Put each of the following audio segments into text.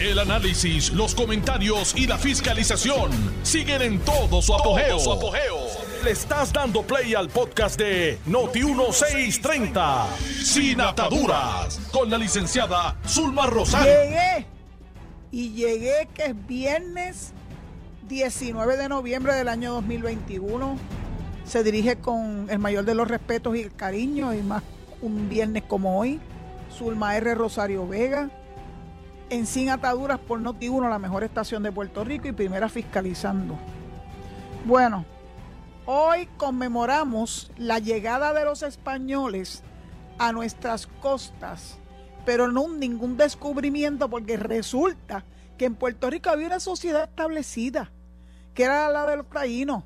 El análisis, los comentarios y la fiscalización siguen en todo su apogeo. Le estás dando play al podcast de Noti1630, Sin Ataduras, con la licenciada Zulma Rosario. Llegué. Y llegué que es viernes 19 de noviembre del año 2021. Se dirige con el mayor de los respetos y el cariño, y más un viernes como hoy. Zulma R. Rosario Vega en Sin Ataduras por Noti1, la mejor estación de Puerto Rico y primera fiscalizando. Bueno, hoy conmemoramos la llegada de los españoles a nuestras costas, pero no ningún descubrimiento porque resulta que en Puerto Rico había una sociedad establecida, que era la de los taínos.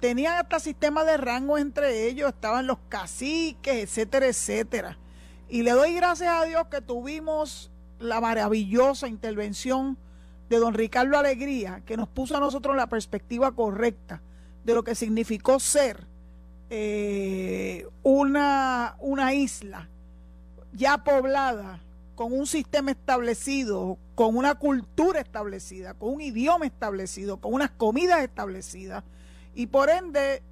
Tenían hasta sistema de rango entre ellos, estaban los caciques, etcétera, etcétera. Y le doy gracias a Dios que tuvimos la maravillosa intervención de don Ricardo Alegría, que nos puso a nosotros la perspectiva correcta de lo que significó ser eh, una, una isla ya poblada, con un sistema establecido, con una cultura establecida, con un idioma establecido, con unas comidas establecidas, y por ende,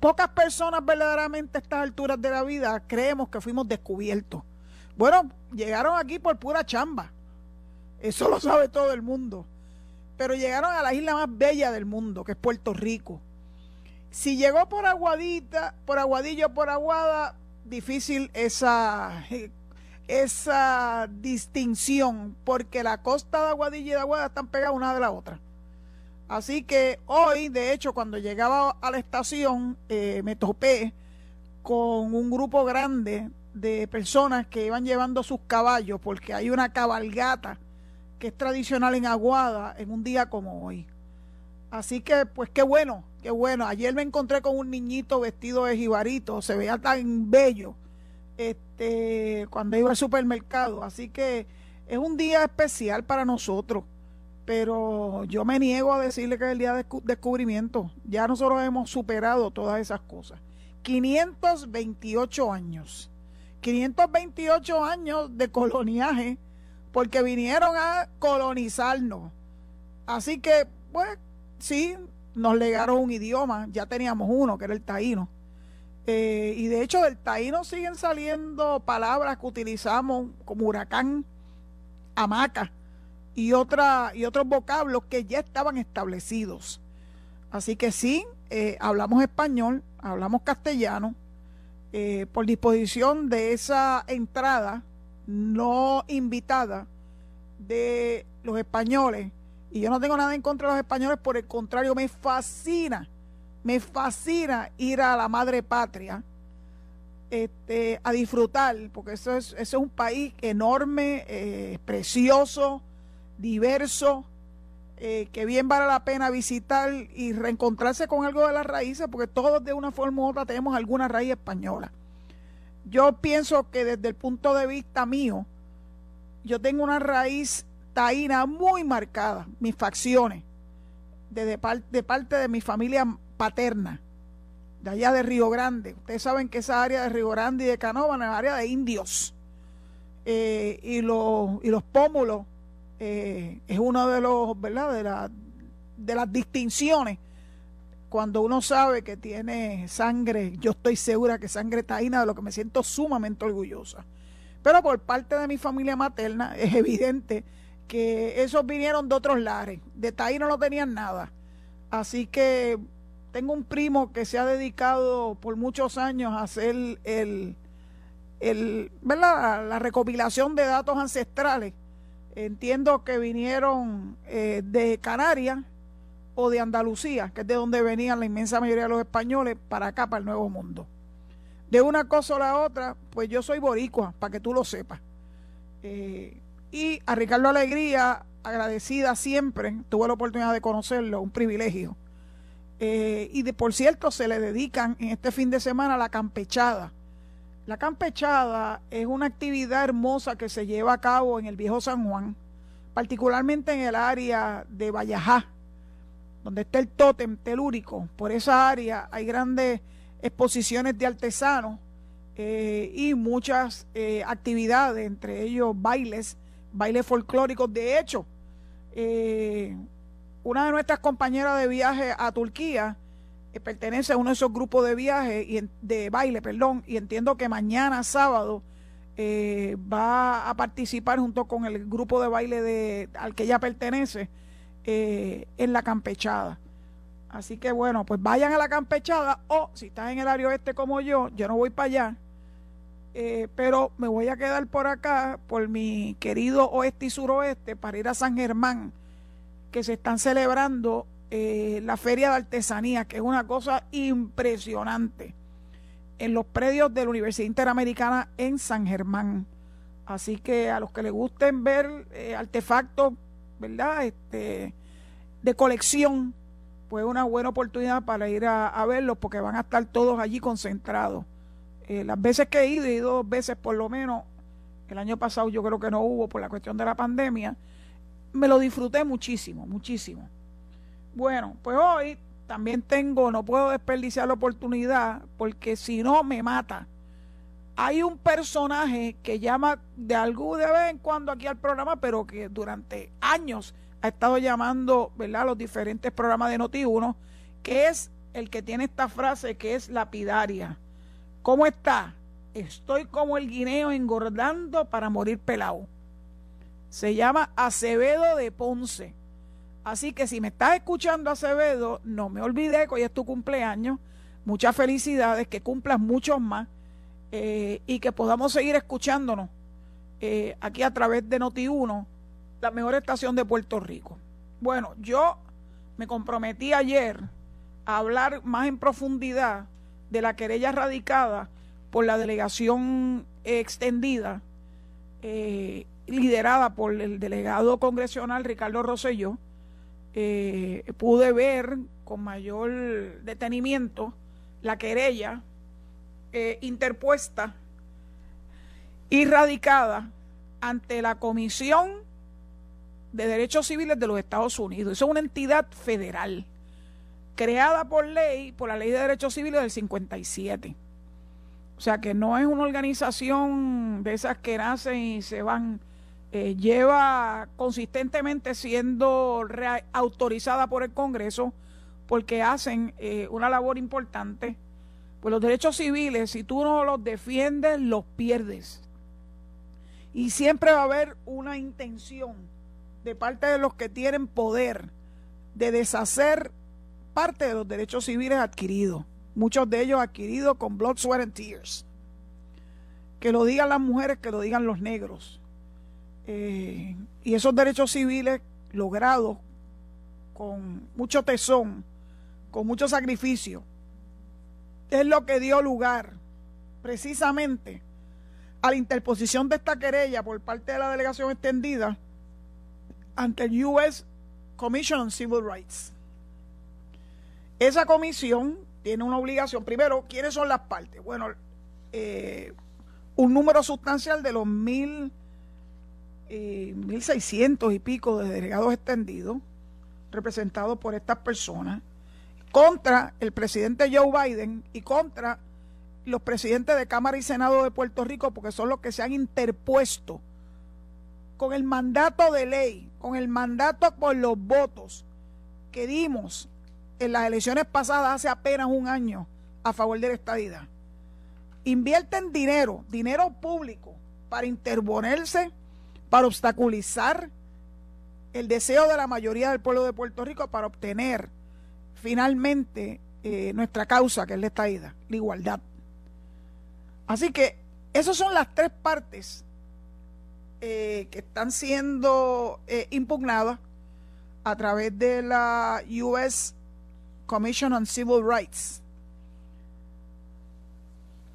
pocas personas verdaderamente a estas alturas de la vida creemos que fuimos descubiertos. Bueno, llegaron aquí por pura chamba. Eso lo sabe todo el mundo. Pero llegaron a la isla más bella del mundo, que es Puerto Rico. Si llegó por Aguadita, por Aguadillo, por Aguada, difícil esa, esa distinción, porque la costa de Aguadilla y de Aguada están pegadas una de la otra. Así que hoy, de hecho, cuando llegaba a la estación, eh, me topé con un grupo grande de personas que iban llevando sus caballos, porque hay una cabalgata que es tradicional en Aguada en un día como hoy. Así que, pues qué bueno, qué bueno. Ayer me encontré con un niñito vestido de jibarito, se veía tan bello este, cuando iba al supermercado. Así que es un día especial para nosotros, pero yo me niego a decirle que es el día de descubrimiento. Ya nosotros hemos superado todas esas cosas. 528 años 528 años de coloniaje porque vinieron a colonizarnos. Así que, pues, sí, nos legaron un idioma, ya teníamos uno, que era el taíno. Eh, y de hecho del taíno siguen saliendo palabras que utilizamos como huracán, hamaca y, otra, y otros vocablos que ya estaban establecidos. Así que sí, eh, hablamos español, hablamos castellano, eh, por disposición de esa entrada no invitada de los españoles, y yo no tengo nada en contra de los españoles, por el contrario, me fascina, me fascina ir a la madre patria este, a disfrutar, porque eso es, eso es un país enorme, eh, precioso, diverso, eh, que bien vale la pena visitar y reencontrarse con algo de las raíces, porque todos de una forma u otra tenemos alguna raíz española. Yo pienso que desde el punto de vista mío, yo tengo una raíz taína muy marcada, mis facciones, de, de parte de mi familia paterna, de allá de Río Grande. Ustedes saben que esa área de Río Grande y de Canova es área de indios. Eh, y, y los pómulos eh, es uno de los, ¿verdad? De, la, de las distinciones. Cuando uno sabe que tiene sangre, yo estoy segura que sangre taína, de lo que me siento sumamente orgullosa. Pero por parte de mi familia materna es evidente que esos vinieron de otros lares. De taíno no tenían nada. Así que tengo un primo que se ha dedicado por muchos años a hacer el, el, ¿verdad? la recopilación de datos ancestrales entiendo que vinieron eh, de Canarias o de Andalucía, que es de donde venían la inmensa mayoría de los españoles, para acá, para el Nuevo Mundo. De una cosa o la otra, pues yo soy boricua, para que tú lo sepas. Eh, y a Ricardo Alegría, agradecida siempre, tuve la oportunidad de conocerlo, un privilegio. Eh, y de por cierto, se le dedican en este fin de semana la campechada la campechada es una actividad hermosa que se lleva a cabo en el viejo San Juan, particularmente en el área de Vallajá, donde está el tótem telúrico. Por esa área hay grandes exposiciones de artesanos eh, y muchas eh, actividades, entre ellos bailes, bailes folclóricos. De hecho, eh, una de nuestras compañeras de viaje a Turquía eh, pertenece a uno de esos grupos de viaje y de baile, perdón, y entiendo que mañana sábado eh, va a participar junto con el grupo de baile de, al que ella pertenece en la campechada. Así que bueno, pues vayan a la campechada o si estás en el área oeste como yo, yo no voy para allá, eh, pero me voy a quedar por acá, por mi querido oeste y suroeste, para ir a San Germán, que se están celebrando eh, la Feria de Artesanía, que es una cosa impresionante, en los predios de la Universidad Interamericana en San Germán. Así que a los que les gusten ver eh, artefactos, ¿verdad? Este, de colección, pues una buena oportunidad para ir a, verlos, porque van a estar todos allí concentrados. Eh, las veces que he ido, he ido dos veces por lo menos, el año pasado yo creo que no hubo por la cuestión de la pandemia, me lo disfruté muchísimo, muchísimo. Bueno, pues hoy también tengo, no puedo desperdiciar la oportunidad porque si no me mata. Hay un personaje que llama de algún de vez en cuando aquí al programa, pero que durante años ha estado llamando, ¿verdad?, los diferentes programas de Noti1, que es el que tiene esta frase que es lapidaria. ¿Cómo está? Estoy como el guineo engordando para morir pelado. Se llama Acevedo de Ponce. Así que si me estás escuchando Acevedo, no me olvides que hoy es tu cumpleaños. Muchas felicidades, que cumplas muchos más eh, y que podamos seguir escuchándonos eh, aquí a través de Noti1, la mejor estación de Puerto Rico. Bueno, yo me comprometí ayer a hablar más en profundidad de la querella radicada por la delegación extendida eh, liderada por el delegado congresional Ricardo Rosselló, eh, pude ver con mayor detenimiento la querella eh, interpuesta y radicada ante la Comisión de Derechos Civiles de los Estados Unidos. Eso es una entidad federal creada por ley, por la Ley de Derechos Civiles del 57. O sea que no es una organización de esas que nacen y se van, eh, lleva consistentemente siendo autorizada por el Congreso porque hacen eh, una labor importante. Pues los derechos civiles, si tú no los defiendes, los pierdes. Y siempre va a haber una intención de parte de los que tienen poder de deshacer parte de los derechos civiles adquiridos, muchos de ellos adquiridos con blood, sweat and tears. Que lo digan las mujeres, que lo digan los negros. Eh, y esos derechos civiles logrados con mucho tesón, con mucho sacrificio, es lo que dio lugar precisamente a la interposición de esta querella por parte de la delegación extendida ante el U.S. Commission on Civil Rights. Esa comisión tiene una obligación. Primero, ¿quiénes son las partes? Bueno, eh, un número sustancial de los mil, eh, mil seiscientos y pico de delegados extendidos, representados por estas personas, contra el presidente Joe Biden y contra los presidentes de Cámara y Senado de Puerto Rico, porque son los que se han interpuesto con el mandato de ley, con el mandato por los votos que dimos en las elecciones pasadas hace apenas un año a favor de la estadidad. Invierten dinero, dinero público, para interponerse, para obstaculizar el deseo de la mayoría del pueblo de Puerto Rico para obtener finalmente eh, nuestra causa, que es la estadidad, la igualdad. Así que esas son las tres partes eh, que están siendo eh, impugnadas a través de la US Commission on Civil Rights.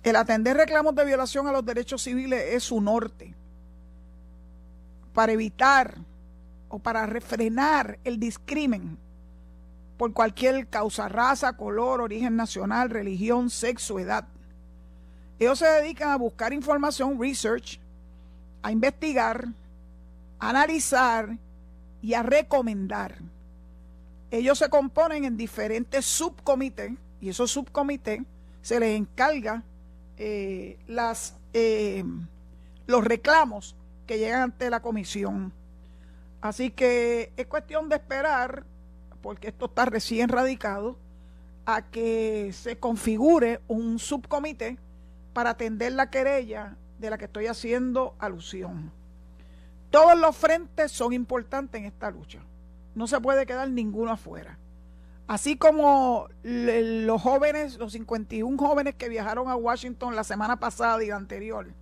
El atender reclamos de violación a los derechos civiles es su norte para evitar o para refrenar el discrimen por cualquier causa, raza, color, origen nacional, religión, sexo, edad. Ellos se dedican a buscar información, research, a investigar, a analizar y a recomendar ellos se componen en diferentes subcomités y esos subcomités se les encarga eh, las, eh, los reclamos que llegan ante la comisión. Así que es cuestión de esperar, porque esto está recién radicado, a que se configure un subcomité para atender la querella de la que estoy haciendo alusión. Todos los frentes son importantes en esta lucha. No se puede quedar ninguno afuera. Así como los jóvenes, los 51 jóvenes que viajaron a Washington la semana pasada y la anterior,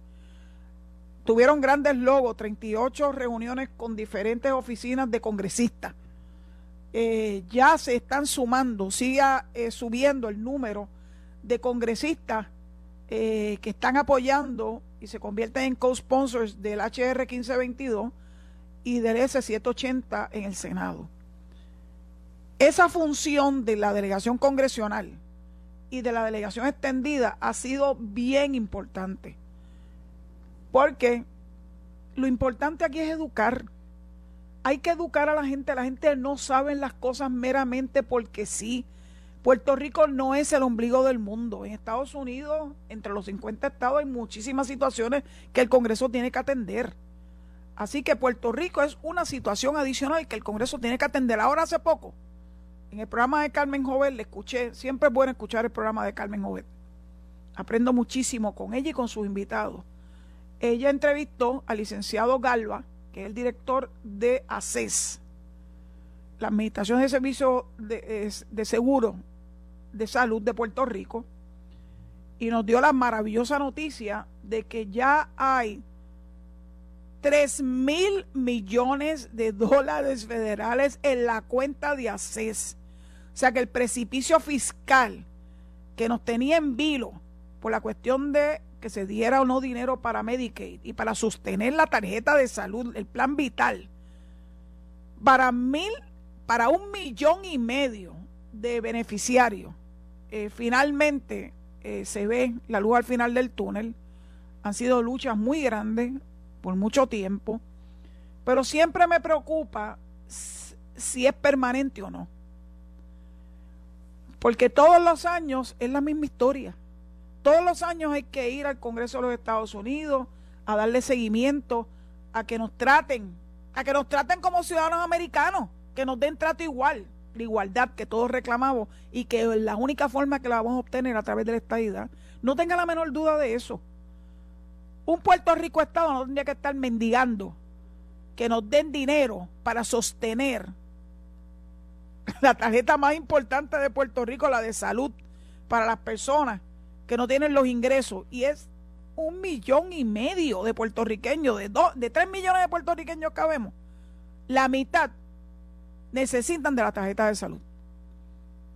tuvieron grandes logos, 38 reuniones con diferentes oficinas de congresistas. Eh, ya se están sumando, sigue eh, subiendo el número de congresistas eh, que están apoyando y se convierten en co-sponsors del HR 1522 y del S780 en el Senado. Esa función de la delegación congresional y de la delegación extendida ha sido bien importante. Porque lo importante aquí es educar. Hay que educar a la gente. La gente no sabe las cosas meramente porque sí. Puerto Rico no es el ombligo del mundo. En Estados Unidos, entre los 50 estados, hay muchísimas situaciones que el Congreso tiene que atender. Así que Puerto Rico es una situación adicional que el Congreso tiene que atender. Ahora hace poco, en el programa de Carmen Jovet, le escuché, siempre es bueno escuchar el programa de Carmen Jovet. Aprendo muchísimo con ella y con sus invitados. Ella entrevistó al licenciado Galva, que es el director de ACES, la Administración de Servicios de, de Seguro de Salud de Puerto Rico, y nos dio la maravillosa noticia de que ya hay 3 mil millones de dólares federales en la cuenta de ACES. O sea que el precipicio fiscal que nos tenía en vilo por la cuestión de que se diera o no dinero para Medicaid y para sostener la tarjeta de salud, el plan vital, para mil, para un millón y medio de beneficiarios, eh, finalmente eh, se ve la luz al final del túnel. Han sido luchas muy grandes por mucho tiempo, pero siempre me preocupa si es permanente o no. Porque todos los años es la misma historia. Todos los años hay que ir al Congreso de los Estados Unidos a darle seguimiento, a que nos traten, a que nos traten como ciudadanos americanos, que nos den trato igual, la igualdad que todos reclamamos y que la única forma que la vamos a obtener a través de la estadidad. No tenga la menor duda de eso. Un Puerto Rico Estado no tendría que estar mendigando que nos den dinero para sostener la tarjeta más importante de Puerto Rico, la de salud, para las personas que no tienen los ingresos y es un millón y medio de puertorriqueños, de, dos, de tres millones de puertorriqueños que vemos, la mitad necesitan de la tarjeta de salud.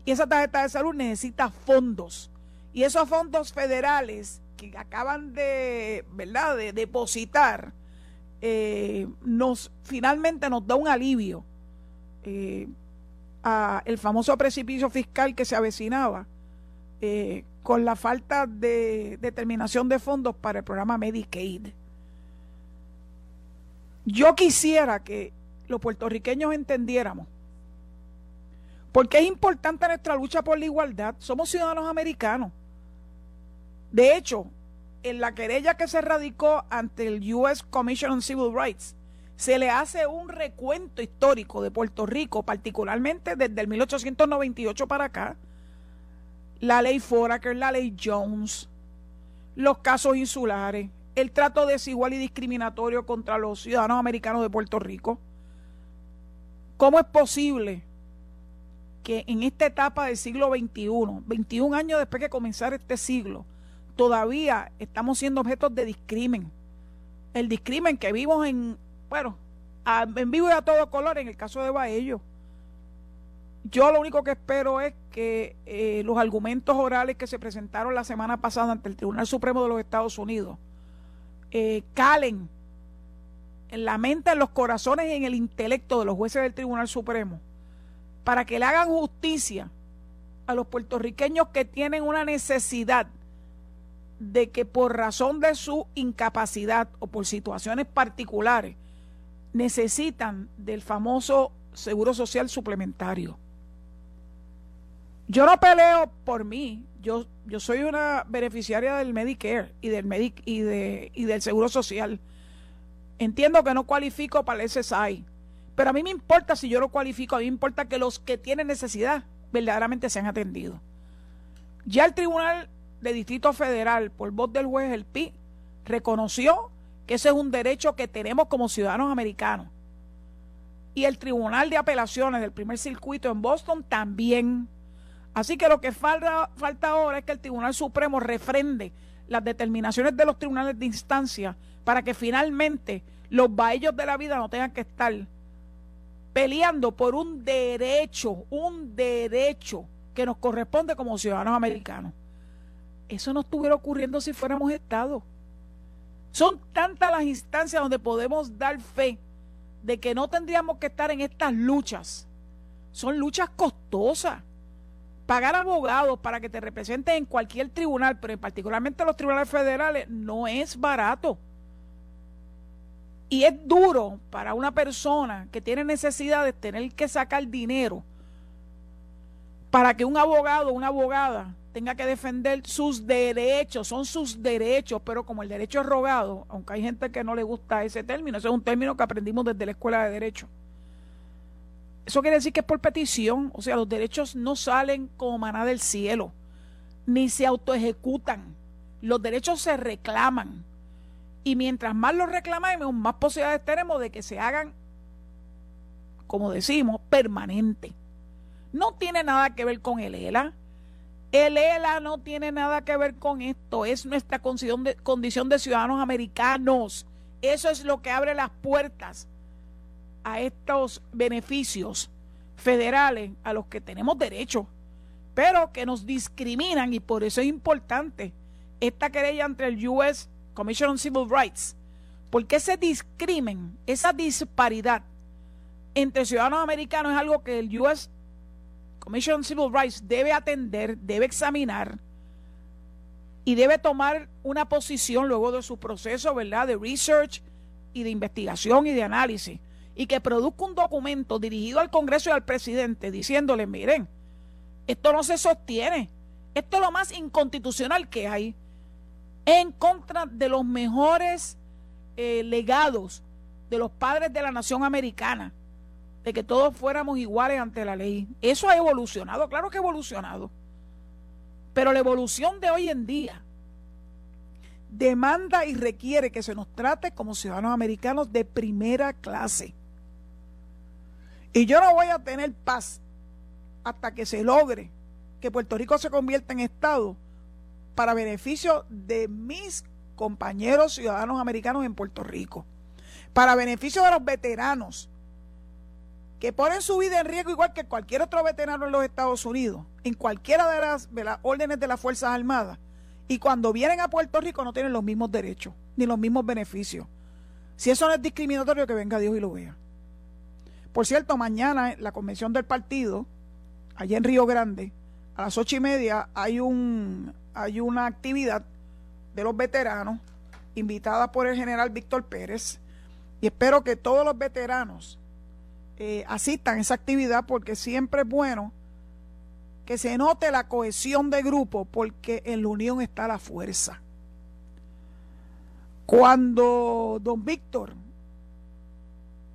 Y esa tarjeta de salud necesita fondos. Y esos fondos federales que acaban de, ¿verdad?, de depositar, eh, nos finalmente nos da un alivio eh, a el famoso precipicio fiscal que se avecinaba eh, con la falta de determinación de fondos para el programa Medicaid. Yo quisiera que los puertorriqueños entendiéramos porque es importante nuestra lucha por la igualdad. Somos ciudadanos americanos. De hecho, en la querella que se radicó ante el US Commission on Civil Rights, se le hace un recuento histórico de Puerto Rico, particularmente desde el 1898 para acá, la ley Foraker, la ley Jones, los casos insulares, el trato desigual y discriminatorio contra los ciudadanos americanos de Puerto Rico. ¿Cómo es posible que en esta etapa del siglo XXI, 21 años después de comenzar este siglo, todavía estamos siendo objetos de discrimen? El discrimen que vimos en, bueno, en vivo y a todo color en el caso de Baello yo lo único que espero es que eh, los argumentos orales que se presentaron la semana pasada ante el Tribunal Supremo de los Estados Unidos eh, calen en la mente, en los corazones y en el intelecto de los jueces del Tribunal Supremo para que le hagan justicia a los puertorriqueños que tienen una necesidad de que por razón de su incapacidad o por situaciones particulares necesitan del famoso seguro social suplementario. Yo no peleo por mí, yo, yo soy una beneficiaria del Medicare y del, Medic y, de, y del Seguro Social. Entiendo que no cualifico para el SSI, pero a mí me importa si yo lo cualifico, a mí me importa que los que tienen necesidad verdaderamente sean atendidos. Ya el Tribunal de Distrito Federal, por voz del juez El Pi, reconoció que ese es un derecho que tenemos como ciudadanos americanos. Y el Tribunal de Apelaciones del primer circuito en Boston también. Así que lo que falta, ahora es que el Tribunal Supremo refrende las determinaciones de los tribunales de instancia para que finalmente los baellos de la vida no tengan que estar peleando por un derecho, un derecho que nos corresponde como ciudadanos americanos. Eso no estuviera ocurriendo si fuéramos Estado. Son tantas las instancias donde podemos dar fe de que no tendríamos que estar en estas luchas. Son luchas costosas. Pagar abogados para que te representen en cualquier tribunal, pero particularmente los tribunales federales, no es barato. Y es duro para una persona que tiene necesidad de tener que sacar dinero para que un abogado o una abogada tenga que defender sus derechos, son sus derechos, pero como el derecho es rogado, aunque hay gente que no le gusta ese término, ese es un término que aprendimos desde la escuela de derecho. Eso quiere decir que es por petición, o sea, los derechos no salen como maná del cielo, ni se autoejecutan, los derechos se reclaman. Y mientras más los reclamamos, más posibilidades tenemos de que se hagan, como decimos, permanente. No tiene nada que ver con el ELA el ELA no tiene nada que ver con esto, es nuestra condición de, condición de ciudadanos americanos. Eso es lo que abre las puertas a estos beneficios federales a los que tenemos derecho, pero que nos discriminan y por eso es importante esta querella entre el US Commission on Civil Rights, porque ese discrimen, esa disparidad entre ciudadanos americanos es algo que el US Commission on Civil Rights debe atender, debe examinar y debe tomar una posición luego de su proceso, ¿verdad?, de research y de investigación y de análisis, y que produzca un documento dirigido al Congreso y al presidente diciéndole, miren, esto no se sostiene, esto es lo más inconstitucional que hay, en contra de los mejores eh, legados de los padres de la nación americana de que todos fuéramos iguales ante la ley. Eso ha evolucionado, claro que ha evolucionado. Pero la evolución de hoy en día demanda y requiere que se nos trate como ciudadanos americanos de primera clase. Y yo no voy a tener paz hasta que se logre que Puerto Rico se convierta en Estado para beneficio de mis compañeros ciudadanos americanos en Puerto Rico, para beneficio de los veteranos que ponen su vida en riesgo igual que cualquier otro veterano en los Estados Unidos, en cualquiera de las, órdenes de las Fuerzas Armadas, y cuando vienen a Puerto Rico no tienen los mismos derechos ni los mismos beneficios. Si eso no es discriminatorio, que venga Dios y lo vea. Por cierto, mañana en la convención del partido, allá en Río Grande, a las ocho y media hay un hay una actividad de los veteranos invitada por el general Víctor Pérez y espero que todos los veteranos eh, asistan a esa actividad porque siempre es bueno que se note la cohesión de grupo porque en la unión está la fuerza. Cuando don Víctor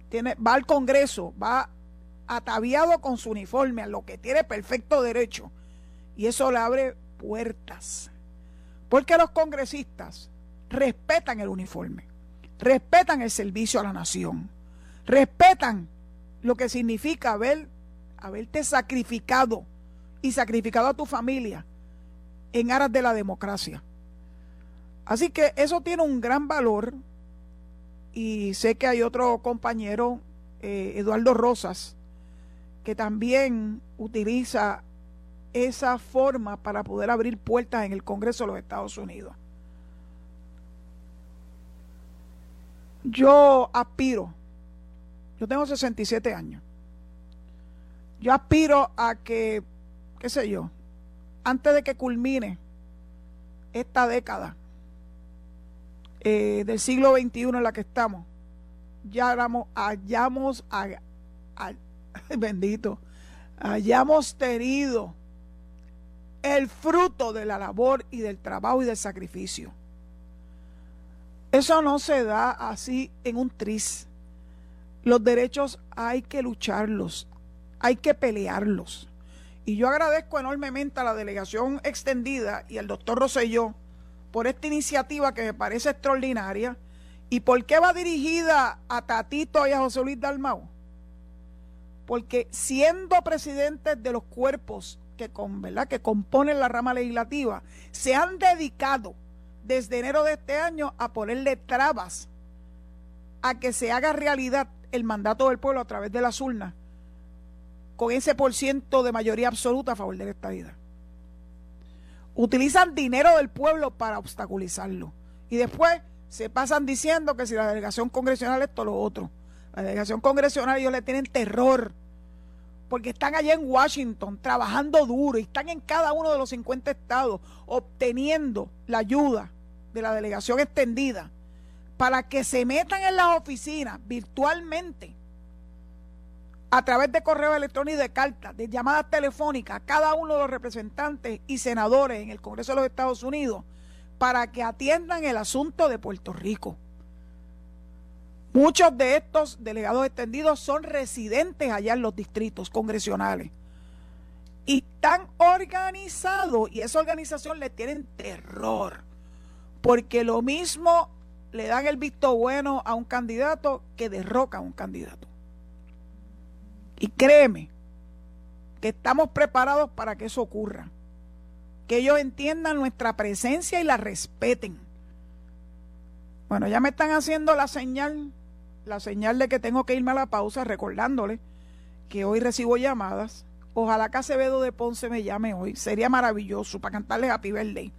tiene, va al Congreso, va ataviado con su uniforme, a lo que tiene perfecto derecho, y eso le abre puertas. Porque los congresistas respetan el uniforme, respetan el servicio a la nación, respetan lo que significa haber, haberte sacrificado y sacrificado a tu familia en aras de la democracia. Así que eso tiene un gran valor y sé que hay otro compañero, eh, Eduardo Rosas, que también utiliza esa forma para poder abrir puertas en el Congreso de los Estados Unidos. Yo aspiro yo tengo 67 años. Yo aspiro a que, qué sé yo, antes de que culmine esta década eh, del siglo XXI en la que estamos, ya hayamos, bendito, hayamos tenido el fruto de la labor y del trabajo y del sacrificio. Eso no se da así en un tris. Los derechos hay que lucharlos, hay que pelearlos. Y yo agradezco enormemente a la delegación extendida y al doctor Rosselló por esta iniciativa que me parece extraordinaria. ¿Y por qué va dirigida a Tatito y a José Luis Dalmau? Porque siendo presidentes de los cuerpos que, componen la rama legislativa, se han dedicado desde enero de este año a ponerle trabas a que se haga realidad el mandato del pueblo a través de las urnas con ese por ciento de mayoría absoluta a favor de esta vida. Utilizan dinero del pueblo para obstaculizarlo. Y después se pasan diciendo que si la delegación congresional esto lo otro. La delegación congresional ellos le tienen terror porque están allá en Washington trabajando duro y están en cada uno de los 50 estados obteniendo la ayuda de la delegación extendida para que se metan en las oficinas virtualmente a través de correo electrónico de cartas, de llamadas telefónicas, cada uno de los representantes y senadores en el Congreso de los Estados Unidos para que atiendan el asunto de Puerto Rico. Muchos de estos delegados extendidos son residentes allá en los distritos congresionales. Y están organizados y esa organización le tienen terror. Porque lo mismo le dan el visto bueno a un candidato que derroca a un candidato. Y créeme que estamos preparados para que eso ocurra. Que ellos entiendan nuestra presencia y la respeten. Bueno, ya me están haciendo la señal, la señal de que tengo que irme a la pausa, recordándole que hoy recibo llamadas. Ojalá que Acevedo de Ponce me llame hoy. Sería maravilloso para cantarle Happy Birthday.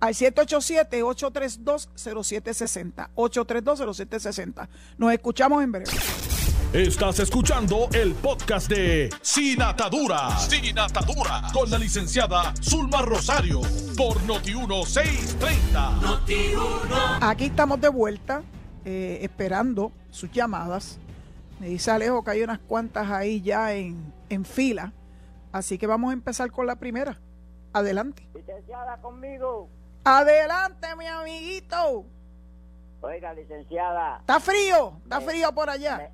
Al 787-832-0760. 832-0760. Nos escuchamos en breve. Estás escuchando el podcast de Sin Atadura. Sin Atadura. Con la licenciada Zulma Rosario. Por Noti1630. Noti Aquí estamos de vuelta. Eh, esperando sus llamadas. Me dice Alejo que hay unas cuantas ahí ya en, en fila. Así que vamos a empezar con la primera. Adelante. Licenciada, conmigo. Adelante, mi amiguito. Oiga, licenciada. ¿Está frío? ¿Está frío por allá?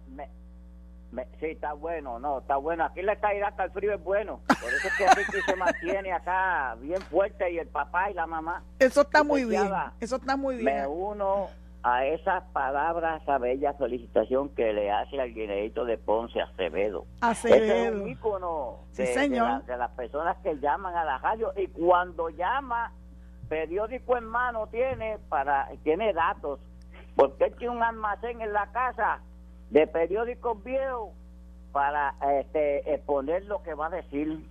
Sí, está bueno, no, está bueno. Aquí la caída hasta el frío es bueno. Por eso es que Ricky se mantiene acá bien fuerte y el papá y la mamá. Eso está muy bien. Eso está muy bien. Me uno a esas palabras, a bella felicitación que le hace al guineito de Ponce Acevedo. Acevedo. es un ícono de, de las personas que llaman a la radio y cuando llama, periódico en mano tiene para tiene datos. Porque él tiene un almacén en la casa de periódicos viejos para este, exponer lo que va a decir.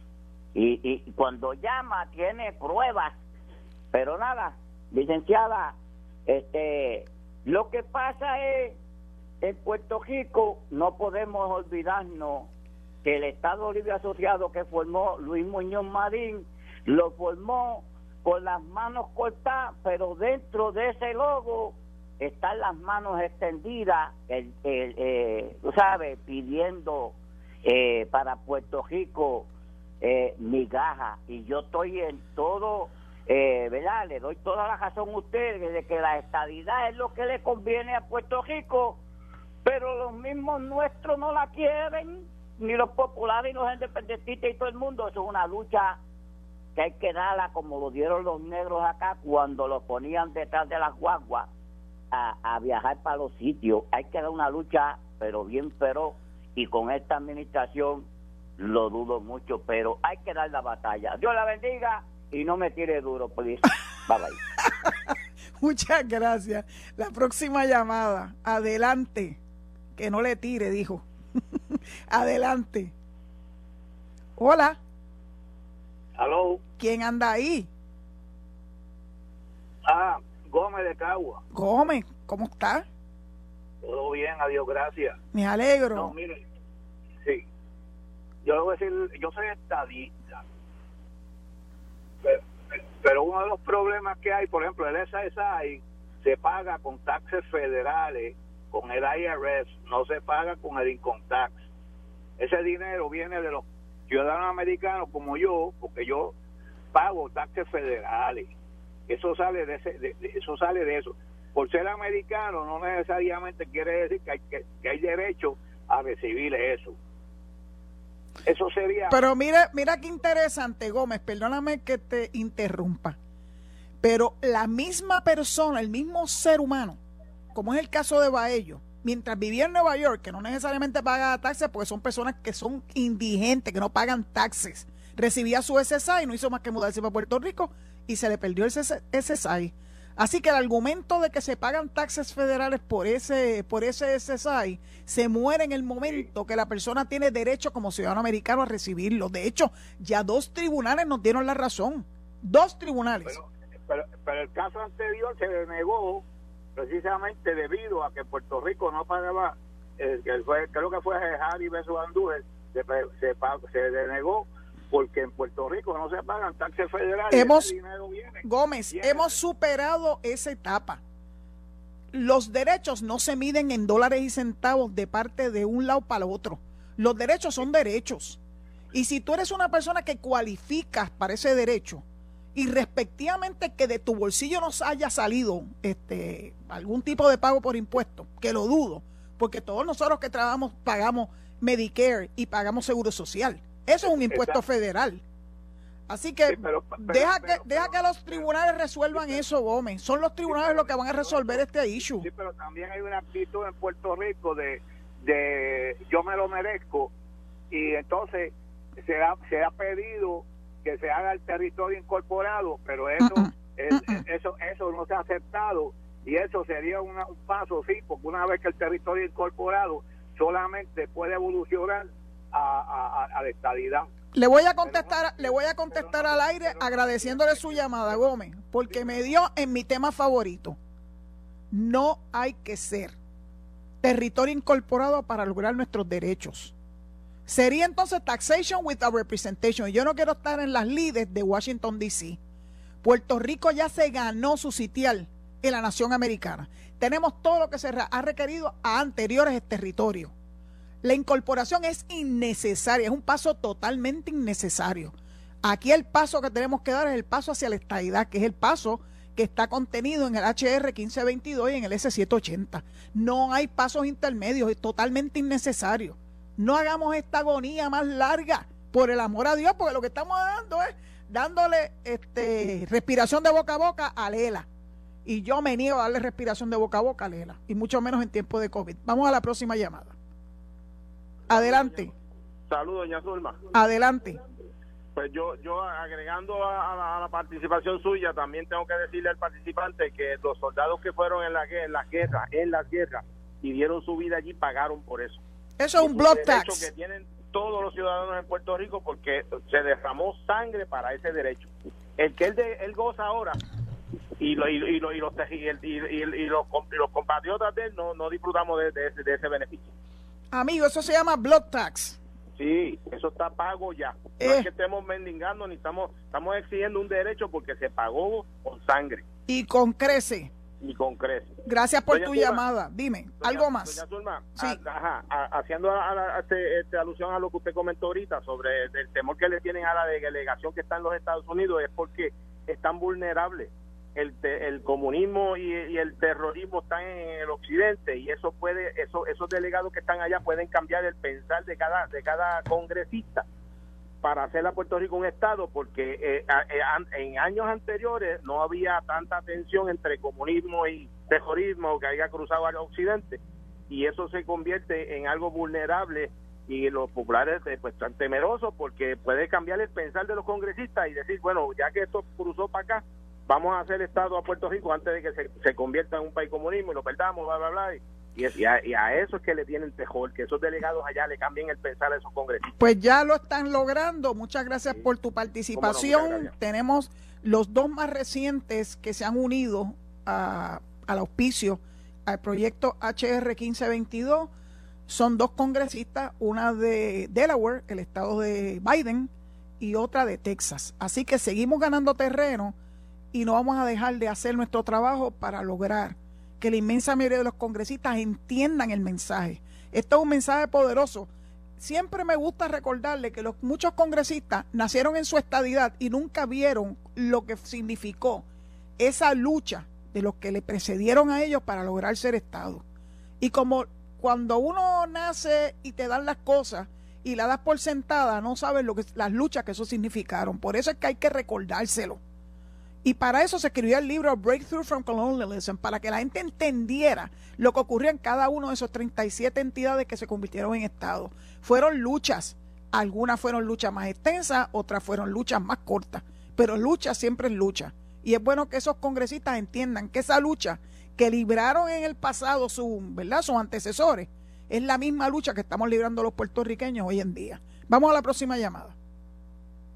Y, y cuando llama tiene pruebas. Pero nada, licenciada, este, lo que pasa es, en Puerto Rico no podemos olvidarnos que el Estado Libre Asociado que formó Luis Muñoz Marín lo formó con las manos cortadas, pero dentro de ese logo están las manos extendidas, el, eh, tú sabes, pidiendo eh, para Puerto Rico eh, migaja. Y yo estoy en todo, eh, ¿verdad? Le doy toda la razón a ustedes de que la estadidad es lo que le conviene a Puerto Rico, pero los mismos nuestros no la quieren, ni los populares, ni los independentistas y todo el mundo. Eso es una lucha que hay que darla como lo dieron los negros acá cuando lo ponían detrás de las guaguas a, viajar para los sitios. Hay que dar una lucha, pero bien pero y con esta administración lo dudo mucho, pero hay que dar la batalla. Dios la bendiga y no me tire duro, please. Bye bye. Muchas gracias. La próxima llamada, adelante. Que no le tire, dijo. adelante. Hola. Aló. ¿Quién anda ahí? Ah, Gómez de Cagua. Gómez, ¿cómo está? Todo bien, adiós, gracias. Me alegro. No, mire, sí. Yo le voy a decir, yo soy estadista. Pero, uno de los problemas que hay, por ejemplo, el SSI se paga con taxes federales, con el IRS, no se paga con el income tax. Ese dinero viene de los ciudadanos americanos como yo, porque yo pago taxes federales eso sale de, ese, eso sale de eso por ser americano no necesariamente quiere decir que hay, que, hay derecho a recibir eso. Eso sería... Pero mira, mira qué interesante, Gómez, perdóname que te interrumpa. Pero la misma persona, el mismo ser humano, como es el caso de Baello, mientras vivía en Nueva York, que no necesariamente paga taxes porque son personas que son indigentes, que no pagan taxes, recibía su SSI, no hizo más que mudarse para Puerto Rico y se le perdió el SSI. Así que el argumento de que se pagan taxes federales por ese, por ese SSI se muere en el momento que la persona tiene derecho como ciudadano americano a recibirlo. De hecho, ya dos tribunales nos dieron la razón. Dos tribunales. Pero, el caso anterior se denegó precisamente debido a que Puerto Rico no pagaba, eh, que fue, creo que fue Harry Beso Andújar, se, se, se denegó porque en Puerto Rico no se pagan taxes federales. Hemos, Gómez, hemos superado esa etapa. Los derechos no se miden en dólares y centavos de parte de un lado para el otro. Los derechos son derechos. Y si tú eres una persona que cualificas para ese derecho, y respectivamente que de tu bolsillo nos haya salido este algún tipo de pago por impuesto, que lo dudo, porque todos nosotros que trabajamos pagamos Medicare y pagamos Seguro Social. Eso es un impuesto federal. Así que deja que deja que los tribunales resuelvan eso, Gómez. Son los tribunales los que van a resolver este issue. Sí, pero también hay una actitud en Puerto Rico de, de yo me lo merezco y entonces se ha, se ha pedido que se haga el territorio incorporado, pero eso eso eso no se ha aceptado y eso sería un paso, sí, porque una vez que el territorio incorporado solamente puede evolucionar a, la estabilidad. Le voy a contestar, le voy a contestar al aire agradeciéndole su llamada, Gómez, porque me dio en mi tema favorito. No hay que ser territorio incorporado para lograr nuestros derechos. Sería entonces taxation with a representation. Yo no quiero estar en las lides de Washington, D.C. Puerto Rico ya se ganó su sitial en la nación americana. Tenemos todo lo que se ha requerido a anteriores territorios. La incorporación es innecesaria, es un paso totalmente innecesario. Aquí el paso que tenemos que dar es el paso hacia la estadidad, que es el paso que está contenido en el HR 1522 y en el S780. No hay pasos intermedios, es totalmente innecesario. No hagamos esta agonía más larga, por el amor a Dios, porque lo que estamos dando es dándole este, respiración de boca a boca a Lela. Y yo me niego a darle respiración de boca a boca a Lela, y mucho menos en tiempo de COVID. Vamos a la próxima llamada. Adelante. Saludos, doña Zulma. Adelante. Pues yo, yo agregando a, la, participación suya, también tengo que decirle al participante que los soldados que fueron en la, en la guerra, en la guerra, y dieron su vida allí, pagaron por eso. Eso es un blood tax. que tienen todos los ciudadanos en Puerto Rico porque se derramó sangre para ese derecho. El que él, de, él goza ahora y, lo, y, y, los, y, los, y, los, compatriotas de él no, no disfrutamos de, de ese beneficio. Amigo, eso se llama blood tax. Sí, eso está pago ya. No es eh. que estemos mendigando ni estamos, estamos exigiendo un derecho porque se pagó con sangre. Y con crece. Y con crece. Gracias por tu llamada. Dime, algo más. Doña sí. ajá, haciendo este, este, alusión a lo que usted comentó ahorita sobre el, el temor que le tienen a la delegación que está en los Estados Unidos es porque están vulnerables el, el comunismo y, el terrorismo están en el occidente y eso puede eso, esos delegados que están allá pueden cambiar el pensar de cada de cada congresista para hacer a Puerto Rico un estado porque eh, eh, en años anteriores no había tanta tensión entre comunismo y terrorismo que haya cruzado al occidente y eso se convierte en algo vulnerable y los populares eh, pues están temerosos porque puede cambiar el pensar de los congresistas y decir bueno ya que esto cruzó para acá vamos a hacer Estado a Puerto Rico antes de que se, convierta en un país comunismo y lo perdamos, bla, bla, bla. Y, y, a, eso es que le tienen tejor, que esos delegados allá le cambien el pensar a esos congresistas. Pues ya lo están logrando. Muchas gracias por tu participación. Tenemos los dos más recientes que se han unido a, al auspicio al proyecto HR 1522. Son dos congresistas, una de Delaware, el estado de Biden, y otra de Texas. Así que seguimos ganando terreno y no vamos a dejar de hacer nuestro trabajo para lograr que la inmensa mayoría de los congresistas entiendan el mensaje. Esto es un mensaje poderoso. Siempre me gusta recordarle que los muchos congresistas nacieron en su estadidad y nunca vieron lo que significó esa lucha de los que le precedieron a ellos para lograr ser Estado. Y como cuando uno nace y te dan las cosas y la das por sentada, no sabes lo que, las luchas que eso significaron. Por eso es que hay que recordárselo. Y para eso se escribió el libro Breakthrough from Colonialism, para que la gente entendiera lo que ocurrió en cada uno de esos 37 entidades que se convirtieron en Estado. Fueron luchas, algunas fueron luchas más extensas, otras fueron luchas más cortas, pero lucha siempre es lucha. Y es bueno que esos congresistas entiendan que esa lucha que libraron en el pasado su, ¿verdad? sus antecesores es la misma lucha que estamos librando los puertorriqueños hoy en día. Vamos a la próxima llamada.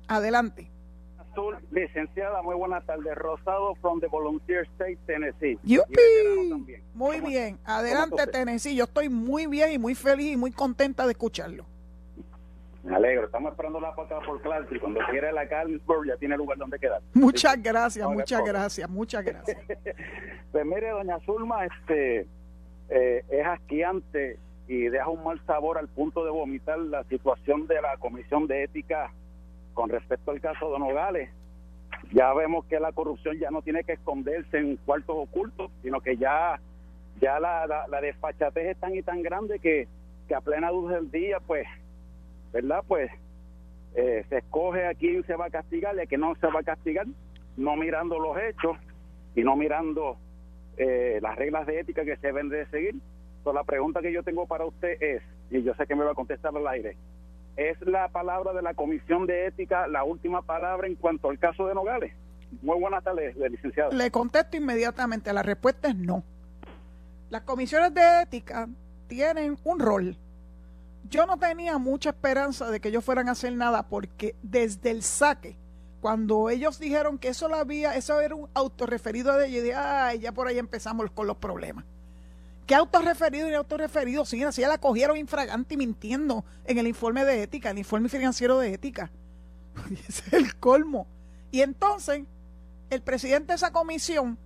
Adelante. Licenciada, muy buenas tardes. Rosado from the Volunteer State, Tennessee. ¡Yupi! Muy bien. Adelante, Tennessee. Yo estoy muy bien y muy feliz y muy contenta de escucharlo. Me alegro. Estamos esperando la patada por Clark y cuando quiera la Carlsboro ya tiene lugar donde quedar. Muchas gracias, muchas gracias, muchas gracias. pues mire, doña Zulma, este, eh, es asquiante y deja un mal sabor al punto de vomitar la situación de la Comisión de Ética con respecto al caso de Nogales. Ya vemos que la corrupción ya no tiene que esconderse en cuartos ocultos, sino que ya, ya la, la, desfachatez es tan y tan grande que, que a plena luz del día, pues, ¿verdad? Pues eh, se escoge a quién se va a castigar y a quién no se va a castigar, no mirando los hechos y no mirando eh, las reglas de ética que se deben de seguir la pregunta que yo tengo para usted es, y yo sé que me va a contestar al aire, ¿es la palabra de la Comisión de Ética la última palabra en cuanto al caso de Nogales? Muy buenas tardes, licenciado. Le contesto inmediatamente, la respuesta es no. Las comisiones de ética tienen un rol. Yo no tenía mucha esperanza de que ellos fueran a hacer nada porque desde el saque, cuando ellos dijeron que eso lo había, eso era un autorreferido de ellos, ay, ya por ahí empezamos con los problemas. ¿Qué autorreferido y autorreferido? Sí, así ya la cogieron infragante y mintiendo en el informe de ética, el informe financiero de ética. Ese es el colmo. Y entonces, el presidente de esa comisión,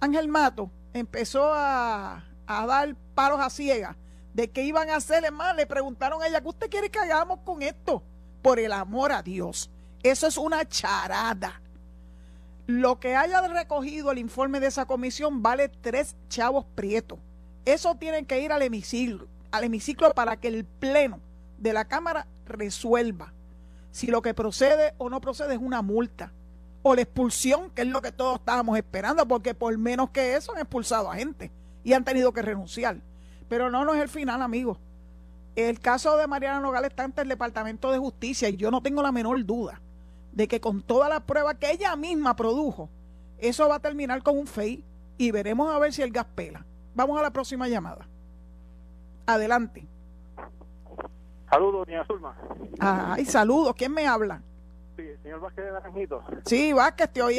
Ángel Mato, empezó a, a dar paros a ciegas de qué iban a hacerle más. Le preguntaron a ella, ¿qué usted quiere que hagamos con esto? Por el amor a Dios. Eso es una charada. Lo que haya recogido el informe de esa comisión vale tres chavos prietos. Eso tiene que ir al hemiciclo, al hemiciclo para que el pleno de la Cámara resuelva si lo que procede o no procede es una multa o la expulsión, que es lo que todos estábamos esperando, porque por menos que eso han expulsado a gente y han tenido que renunciar. Pero no, no es el final, amigos. El caso de Mariana Nogales está ante el Departamento de Justicia y yo no tengo la menor duda de que con toda la prueba que ella misma produjo, eso va a terminar con un FEI y veremos a ver si el gas pela. Vamos a la próxima llamada. Adelante. Saludos, doña Zulma. Ay, saludos. ¿Quién me habla? Sí, señor Vázquez de Naranjito. Sí, Vázquez, te oí,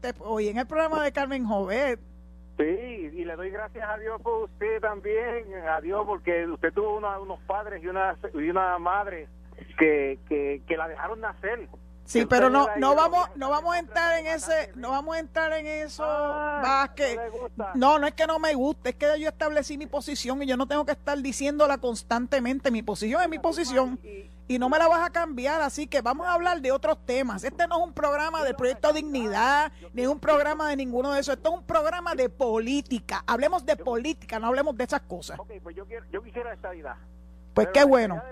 te oí en el programa de Carmen Jovet. Sí, y le doy gracias a Dios por usted también, a Dios, porque usted tuvo unos padres y una, y una madre que, que, que la dejaron nacer Sí, pero no no vamos no vamos a entrar en ese no vamos a entrar en eso Vázquez. No, no es que no me guste, es que yo establecí mi posición y yo no tengo que estar diciéndola constantemente. Mi posición es mi posición y no me la vas a cambiar, así que vamos a hablar de otros temas. Este no es un programa del proyecto Dignidad, ni un programa de ninguno de esos. Esto es un programa de política. Hablemos de política, no hablemos de esas cosas. Ok, pues yo, quiero, yo quisiera estabilidad. Pues qué bueno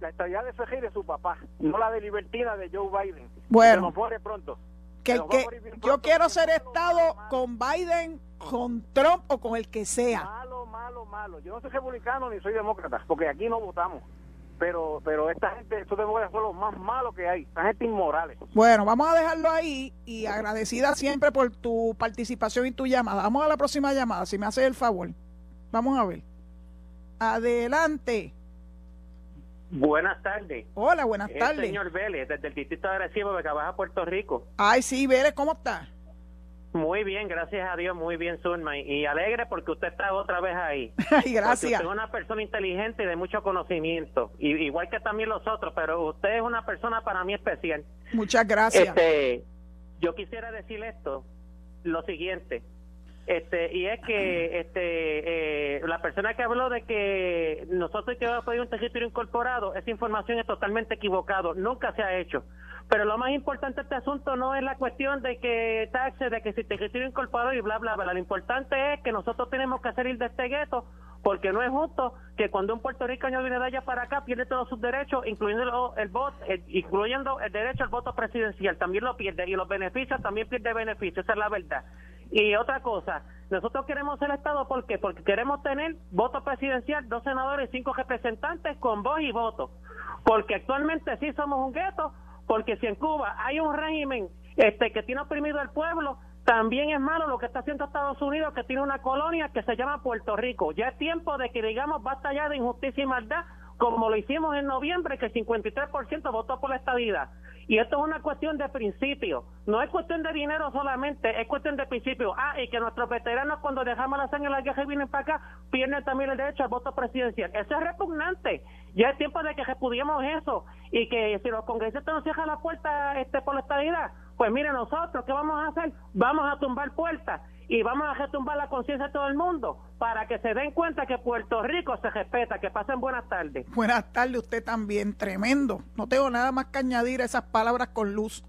la estabilidad de Fejir de su papá, no la de libertina de Joe Biden. Bueno. Que pronto. Que, yo quiero ser Estado con Biden, con Trump o con el que sea. Malo, malo, malo. Yo no soy republicano ni soy demócrata, porque aquí no votamos. Pero, pero esta gente, estos demócratas son los más malos que hay. Esta gente inmorales. Bueno, vamos a dejarlo ahí y agradecida siempre por tu participación y tu llamada. Vamos a la próxima llamada, si me haces el favor. Vamos a ver. Adelante. Buenas tardes. Hola, buenas tardes. señor Vélez, desde el Distrito de Arecibo de Cabaja, Puerto Rico. Ay, sí, Vélez, ¿cómo está? Muy bien, gracias a Dios, muy bien, Zulma. Y alegre porque usted está otra vez ahí. Ay, gracias. Usted es una persona inteligente y de mucho conocimiento. Y, igual que también los otros, pero usted es una persona para mí especial. Muchas gracias. Este, yo quisiera decir esto, lo siguiente. Este y es que este eh, la persona que habló de que nosotros que a pedir un territorio incorporado esa información es totalmente equivocado nunca se ha hecho. Pero lo más importante de este asunto no es la cuestión de que taxe de que si territorio incorporado y bla bla bla. Lo importante es que nosotros tenemos que salir de este gueto porque no es justo que cuando un puertorriqueño viene de allá para acá pierde todos sus derechos, incluyendo el voto, incluyendo el derecho al voto presidencial, también lo pierde y los beneficios también pierde beneficios, esa es la verdad. Y otra cosa, nosotros queremos el Estado, ¿por qué? Porque queremos tener voto presidencial, dos senadores cinco representantes con voz y voto. Porque actualmente sí somos un gueto, porque si en Cuba hay un régimen este que tiene oprimido al pueblo, también es malo lo que está haciendo Estados Unidos, que tiene una colonia que se llama Puerto Rico. Ya es tiempo de que digamos basta ya de injusticia y maldad, como lo hicimos en noviembre, que el 53% votó por la estadidad. Y esto es una cuestión de principio. No es cuestión de dinero solamente, es cuestión de principio. Ah, y que nuestros veteranos cuando dejamos la sangre en la guerra y vienen para acá, pierden también el derecho al voto presidencial. Eso es repugnante. Ya es tiempo de que repudiemos eso. Y que si los congresistas nos cierran la puerta este, por la estadidad, pues mire nosotros, ¿qué vamos a hacer? Vamos a tumbar puertas y vamos a retumbar la conciencia de todo el mundo para que se den cuenta que Puerto Rico se respeta. Que pasen buenas tardes. Buenas tardes, usted también, tremendo. No tengo nada más que añadir a esas palabras con luz.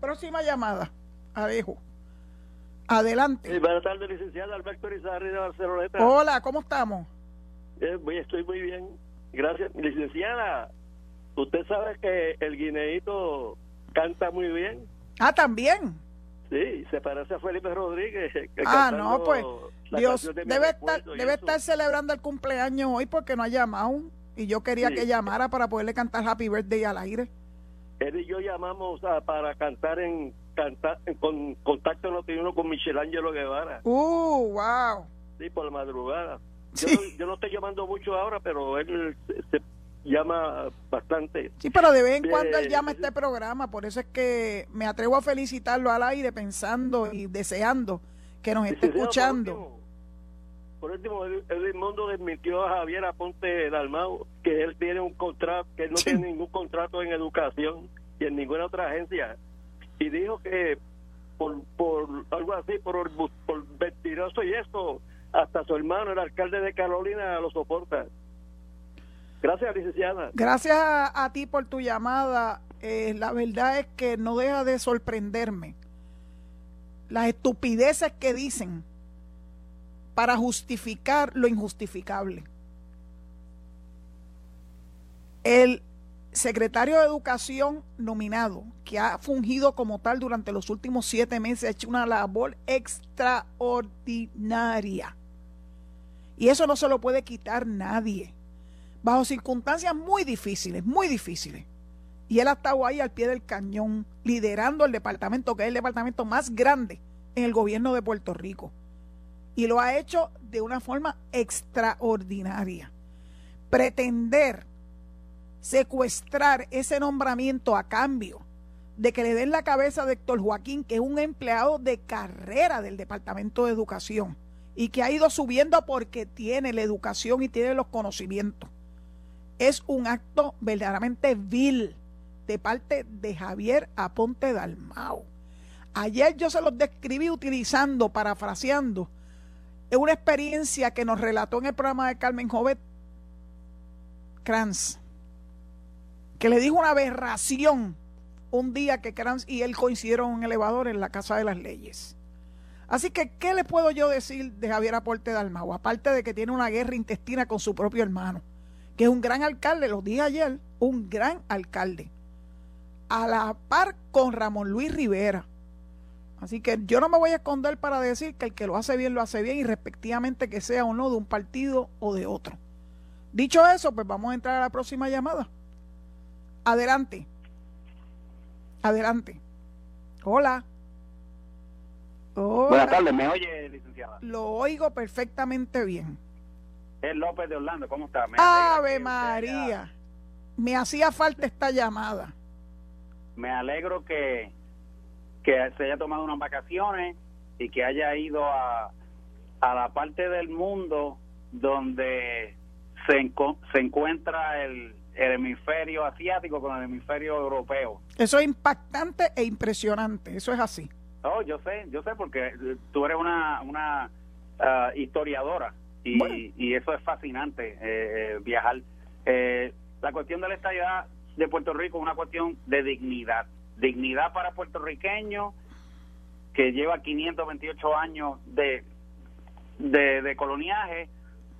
Próxima llamada, Adejo. Adelante. buenas tardes, licenciada Alberto Rizarri de Barcelona. Hola, ¿cómo estamos? Eh, estoy muy bien. Gracias. Licenciada, usted sabe que el guineíto canta muy bien. Ah, también. Sí, se parece a Felipe Rodríguez. ah, no, pues Dios debe estar, debe estar celebrando el cumpleaños hoy porque no ha llamado. Y yo quería que llamara para poderle cantar Happy Birthday al aire. Él y yo llamamos para cantar en, cantar, con contacto nocturno con Michelangelo Guevara. ¡Uh, wow! Sí, por la madrugada. Yo, yo, no estoy llamando mucho ahora, pero él se, llama bastante. Sí, pero de vez en cuando él llama a este programa, por eso es que me atrevo a felicitarlo al aire pensando y deseando que nos esté escuchando. Por último, el, mundo desmintió a Javier Aponte Dalmau que él tiene un contrato, que él no tiene ningún contrato en educación y en ninguna otra agencia. Y dijo que por, por algo así, por, por mentiroso y eso, hasta su hermano, el alcalde de Carolina, lo soporta. Gracias, licenciada. Gracias a, ti por tu llamada. Eh, la verdad es que no deja de sorprenderme las estupideces que dicen para justificar lo injustificable. El secretario de Educación nominado, que ha fungido como tal durante los últimos siete meses, ha hecho una labor extraordinaria. Y eso no se lo puede quitar nadie bajo circunstancias muy difíciles, muy difíciles. Y él ha estado ahí al pie del cañón, liderando el departamento, que es el departamento más grande en el gobierno de Puerto Rico. Y lo ha hecho de una forma extraordinaria. Pretender secuestrar ese nombramiento a cambio de que le den la cabeza de Héctor Joaquín, que es un empleado de carrera del Departamento de Educación y que ha ido subiendo porque tiene la educación y tiene los conocimientos es un acto verdaderamente vil de parte de Javier Aponte Dalmao. Ayer yo se los describí utilizando, parafraseando, una experiencia que nos relató en el programa de Carmen Jovet Kranz, que le dijo una aberración un día que Kranz y él coincidieron en un elevador en la Casa de las Leyes. Así que, ¿qué le puedo yo decir de Javier Aponte Dalmau? Aparte de que tiene una guerra intestina con su propio hermano que es un gran alcalde, lo dije ayer, un gran alcalde, a la par con Ramón Luis Rivera. Así que yo no me voy a esconder para decir que el que lo hace bien, lo hace bien y respectivamente que sea o no de un partido o de otro. Dicho eso, pues vamos a entrar a la próxima llamada. Adelante. Adelante. Hola. Hola. Buenas tardes, ¿me oye, licenciada? Lo oigo perfectamente bien. Es López de Orlando, ¿cómo está? Ave María. Me hacía falta esta llamada. Me alegro que, que se haya tomado unas vacaciones y que haya ido a, a la parte del mundo donde se, se encuentra el, el hemisferio asiático con el hemisferio europeo. Eso es impactante e impresionante, eso es así. Oh, yo sé, yo sé, porque tú eres una, una ah, historiadora y, y, eso es fascinante, eh, viajar. Eh, la cuestión de la estabilidad de Puerto Rico es una cuestión de dignidad. Dignidad para puertorriqueños que lleva 528 años de, de, coloniaje,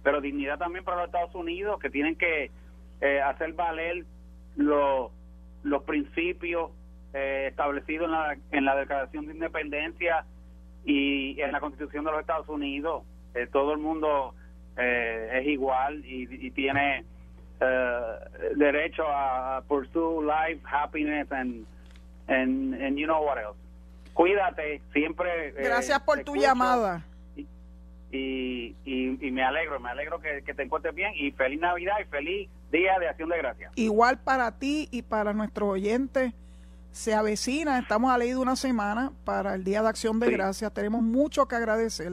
pero dignidad también para los Estados Unidos que tienen que eh, hacer valer los, los principios eh, establecidos en la, en la Declaración de Independencia y en la Constitución de los Estados Unidos. Eh, todo el mundo es igual y, tiene derecho a pursue life, happiness and, and, and you know what else cuídate, siempre. Eh, Gracias por tu llamada. Y, y, me alegro, me alegro que, te encuentres bien y feliz Navidad y feliz Día de Acción de Gracias. Igual para ti y para nuestros oyentes. Se avecina, estamos a ley de una semana para el Día de Acción de Gracias. Tenemos mucho que agradecer,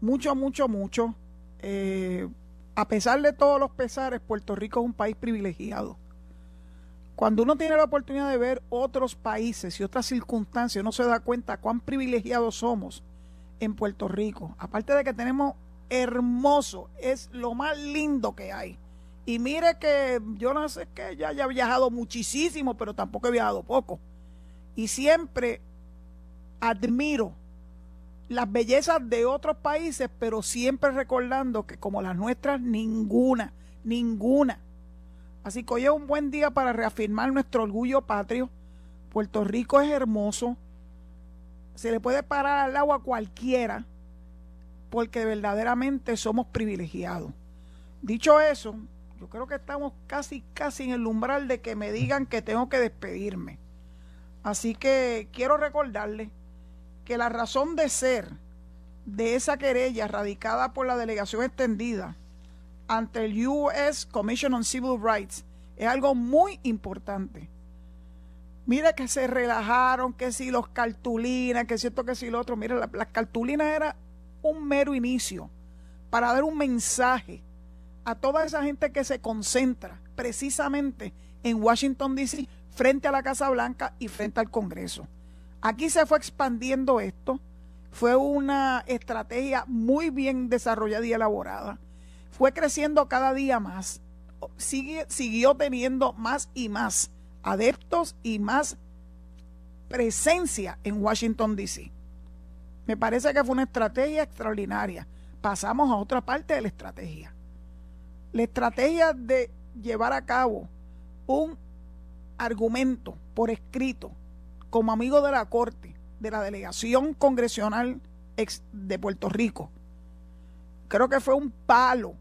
mucho, mucho, mucho. Eh, a pesar de todos los pesares, Puerto Rico es un país privilegiado. Cuando uno tiene la oportunidad de ver otros países y otras circunstancias, uno se da cuenta cuán privilegiados somos en Puerto Rico. Aparte de que tenemos hermoso, es lo más lindo que hay. Y mire que yo no sé que ya haya viajado muchísimo, pero tampoco he viajado poco. Y siempre admiro las bellezas de otros países, pero siempre recordando que como las nuestras, ninguna, ninguna Así que hoy es un buen día para reafirmar nuestro orgullo patrio. Puerto Rico es hermoso. Se le puede parar al agua a cualquiera porque verdaderamente somos privilegiados. Dicho eso, yo creo que estamos casi, casi en el umbral de que me digan que tengo que despedirme. Así que quiero recordarle que la razón de ser de esa querella radicada por la delegación extendida ante el US Commission on Civil Rights es algo muy importante. Mire que se relajaron, que si los cartulinas, que si esto, que si lo otro. Mire, las cartulinas era un mero inicio para dar un mensaje a toda esa gente que se concentra precisamente en Washington, D.C., frente a la Casa Blanca y frente al Congreso. Aquí se fue expandiendo esto. Fue una estrategia muy bien desarrollada y elaborada fue creciendo cada día más, siguió teniendo más y más adeptos y más presencia en Washington, D.C. Me parece que fue una estrategia extraordinaria. Pasamos a otra parte de la estrategia. La estrategia de llevar a cabo un argumento por escrito como amigo de la Corte, de la delegación congresional de Puerto Rico, creo que fue un palo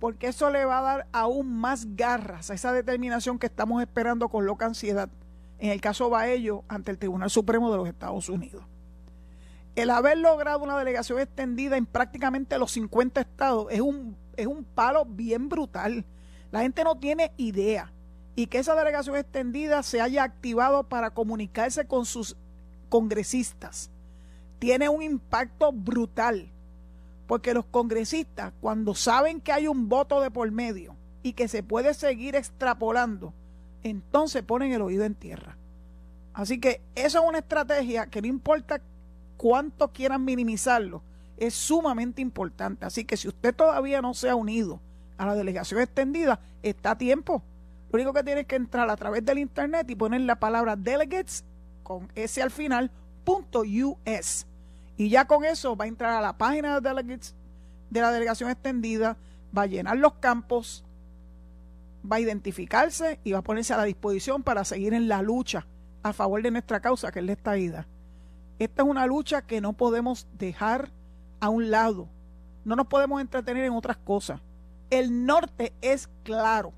porque eso le va a dar aún más garras a esa determinación que estamos esperando con loca ansiedad en el caso Baello ante el Tribunal Supremo de los Estados Unidos. El haber logrado una delegación extendida en prácticamente los 50 estados es un, es un palo bien brutal. La gente no tiene idea. Y que esa delegación extendida se haya activado para comunicarse con sus congresistas tiene un impacto brutal porque los congresistas, cuando saben que hay un voto de por medio y que se puede seguir extrapolando, entonces ponen el oído en tierra. Así que esa es una estrategia que no importa cuánto quieran minimizarlo, es sumamente importante. Así que si usted todavía no se ha unido a la delegación extendida, está a tiempo. Lo único que tiene que entrar a través del internet y poner la palabra delegates con S al final, punto US y ya con eso va a entrar a la página de delegates de la delegación extendida, va a llenar los campos, va a identificarse y va a ponerse a la disposición para seguir en la lucha a favor de nuestra causa, que es la estadía. Esta es una lucha que no podemos dejar a un lado. No nos podemos entretener en otras cosas. El norte es claro.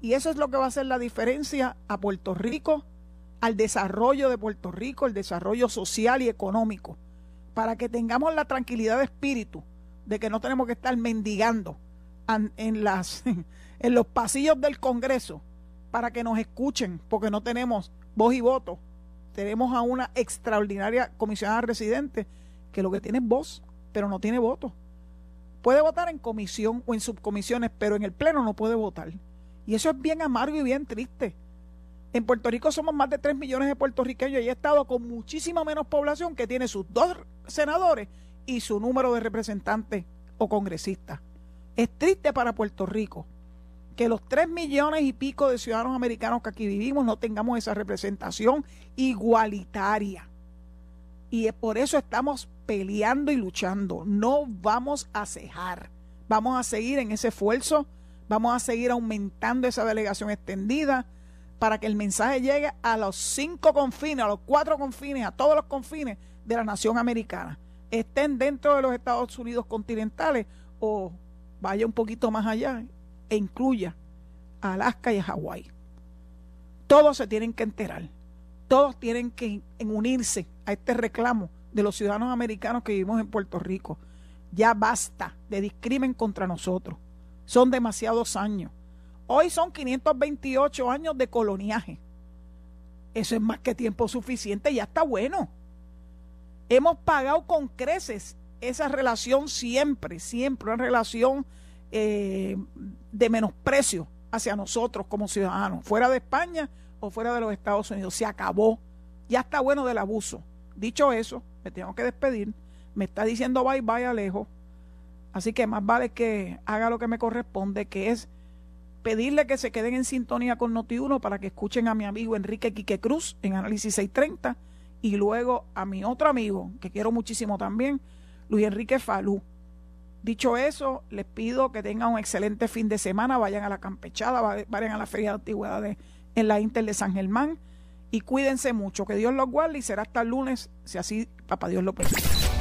Y eso es lo que va a hacer la diferencia a Puerto Rico, al desarrollo de Puerto Rico, el desarrollo social y económico para que tengamos la tranquilidad de espíritu de que no tenemos que estar mendigando en, las, en los pasillos del Congreso para que nos escuchen, porque no tenemos voz y voto. Tenemos a una extraordinaria comisionada residente que lo que tiene es voz, pero no tiene voto. Puede votar en comisión o en subcomisiones, pero en el Pleno no puede votar. Y eso es bien amargo y bien triste. En Puerto Rico somos más de 3 millones de puertorriqueños y he estado con muchísima menos población que tiene sus dos senadores y su número de representantes o congresistas. Es triste para Puerto Rico que los 3 millones y pico de ciudadanos americanos que aquí vivimos no tengamos esa representación igualitaria. Y por eso estamos peleando y luchando. No vamos a cejar. Vamos a seguir en ese esfuerzo. Vamos a seguir aumentando esa delegación extendida para que el mensaje llegue a los cinco confines, a los cuatro confines, a todos los confines de la nación americana. Estén dentro de los Estados Unidos continentales o vaya un poquito más allá e incluya a Alaska y a Hawái. Todos se tienen que enterar. Todos tienen que unirse a este reclamo de los ciudadanos americanos que vivimos en Puerto Rico. Ya basta de discrimen contra nosotros. Son demasiados años. Hoy son 528 años de coloniaje. Eso es más que tiempo suficiente, ya está bueno. Hemos pagado con creces esa relación siempre, siempre, una relación eh, de menosprecio hacia nosotros como ciudadanos, fuera de España o fuera de los Estados Unidos. Se acabó. Ya está bueno del abuso. Dicho eso, me tengo que despedir. Me está diciendo bye bye Alejo. Así que más vale que haga lo que me corresponde, que es pedirle que se queden en sintonía con Noti1 para que escuchen a mi amigo Enrique Quique Cruz en Análisis 630 y luego a mi otro amigo, que quiero muchísimo también, Luis Enrique Falú. Dicho eso, les pido que tengan un excelente fin de semana, vayan a la campechada, vayan a la Feria de Antigüedades en la Inter de San Germán y cuídense mucho, que Dios los guarde y será hasta el lunes, si así papá Dios lo permite.